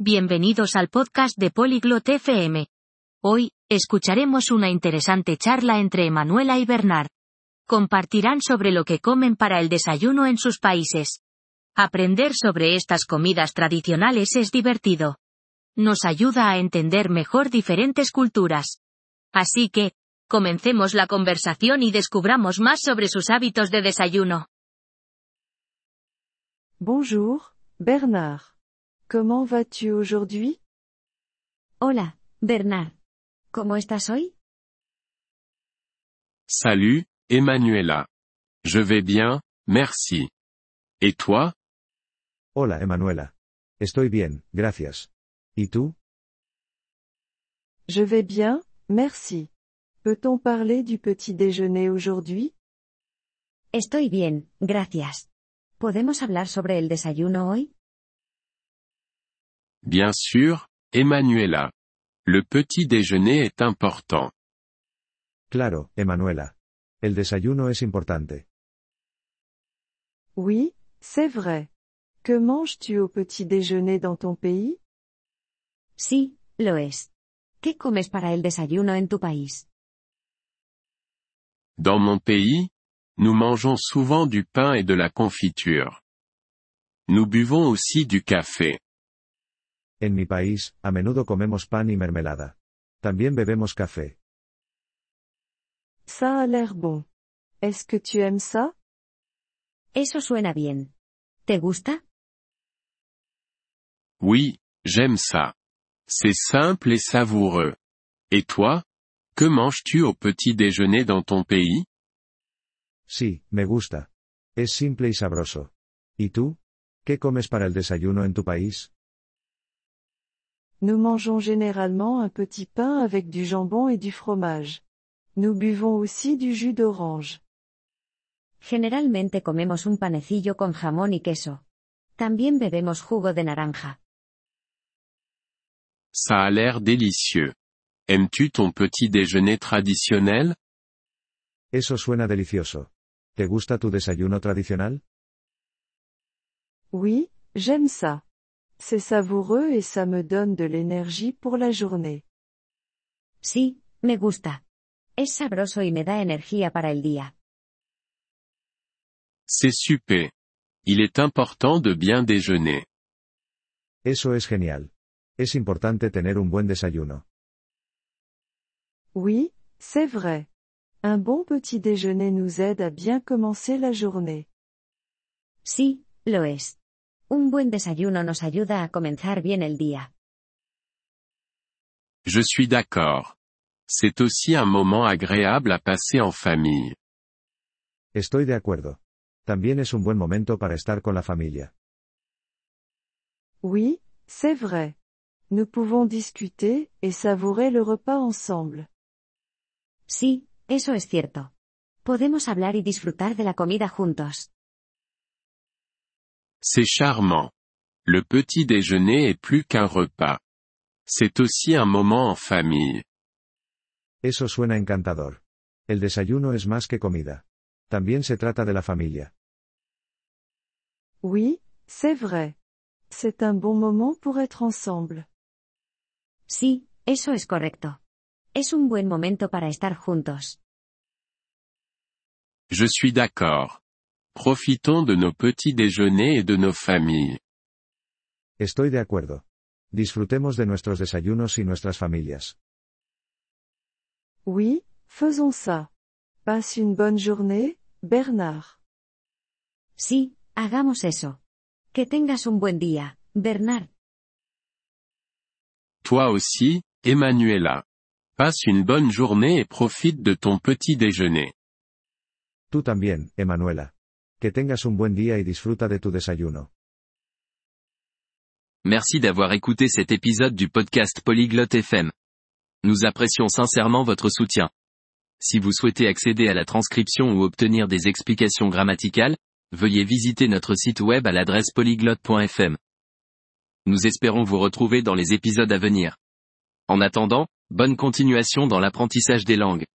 Bienvenidos al podcast de Polyglot FM. Hoy, escucharemos una interesante charla entre Emanuela y Bernard. Compartirán sobre lo que comen para el desayuno en sus países. Aprender sobre estas comidas tradicionales es divertido. Nos ayuda a entender mejor diferentes culturas. Así que, comencemos la conversación y descubramos más sobre sus hábitos de desayuno. Bonjour, Bernard. Comment vas-tu aujourd'hui? Hola, Bernard. ¿Cómo estás hoy? Salut, Emanuela. Je vais bien, merci. Et toi? Hola, Emanuela. Estoy bien, gracias. ¿Y tú? Je vais bien, merci. Peut-on parler du petit déjeuner aujourd'hui? Estoy bien, gracias. ¿Podemos hablar sobre el desayuno hoy? Bien sûr, Emanuela. Le petit déjeuner est important. Claro, Emanuela. El desayuno es importante. Oui, c'est vrai. Que manges-tu au petit déjeuner dans ton pays? Sí, lo es. ¿Qué comes para el desayuno en tu país? Dans mon pays, nous mangeons souvent du pain et de la confiture. Nous buvons aussi du café. En mi país, a menudo comemos pan y mermelada. También bebemos café. Ça a l'air bon. Est-ce que tu aimes ça? Eso suena bien. ¿Te gusta? Oui, j'aime ça. C'est simple et savoureux. Et toi? Que manges-tu au petit déjeuner dans ton pays? Sí, me gusta. Es simple y sabroso. ¿Y tú? ¿Qué comes para el desayuno en tu país? Nous mangeons généralement un petit pain avec du jambon et du fromage. Nous buvons aussi du jus d'orange. Generalmente comemos un panecillo con jamón y queso. También bebemos jugo de naranja. Ça a l'air délicieux. Aimes-tu ton petit déjeuner traditionnel? Eso suena delicioso. ¿Te gusta tu desayuno tradicional? Oui, j'aime ça. C'est savoureux et ça me donne de l'énergie pour la journée. Sí, me gusta. Es sabroso y me da energía para el día. C'est super. Il est important de bien déjeuner. Eso es genial. Es importante tener un buen desayuno. Oui, c'est vrai. Un bon petit déjeuner nous aide à bien commencer la journée. Sí, lo es. Un buen desayuno nos ayuda a comenzar bien el día. Je suis d'accord. C'est aussi un moment agréable à passer en famille. Estoy de acuerdo. También es un buen momento para estar con la familia. Oui, c'est vrai. Nous pouvons discuter et savourer le repas ensemble. Sí, eso es cierto. Podemos hablar y disfrutar de la comida juntos. C'est charmant. Le petit déjeuner est plus qu'un repas. C'est aussi un moment en famille. Eso suena encantador. El desayuno es más que comida. También se trata de la familia. Oui, c'est vrai. C'est un bon moment pour être ensemble. Sí, eso es correcto. Es un buen momento para estar juntos. Je suis d'accord. Profitons de nos petits déjeuners et de nos familles. Estoy de acuerdo. Disfrutemos de nuestros desayunos y nuestras familias. Oui, faisons ça. Passe une bonne journée, Bernard. Sí, hagamos eso. Que tengas un buen día, Bernard. Toi aussi, Emanuela. Passe une bonne journée et profite de ton petit déjeuner. Tú también, Emanuela. Que tengas un buen día y disfruta de tu desayuno. Merci d'avoir écouté cet épisode du podcast Polyglotte FM. Nous apprécions sincèrement votre soutien. Si vous souhaitez accéder à la transcription ou obtenir des explications grammaticales, veuillez visiter notre site web à l'adresse polyglotte.fm. Nous espérons vous retrouver dans les épisodes à venir. En attendant, bonne continuation dans l'apprentissage des langues.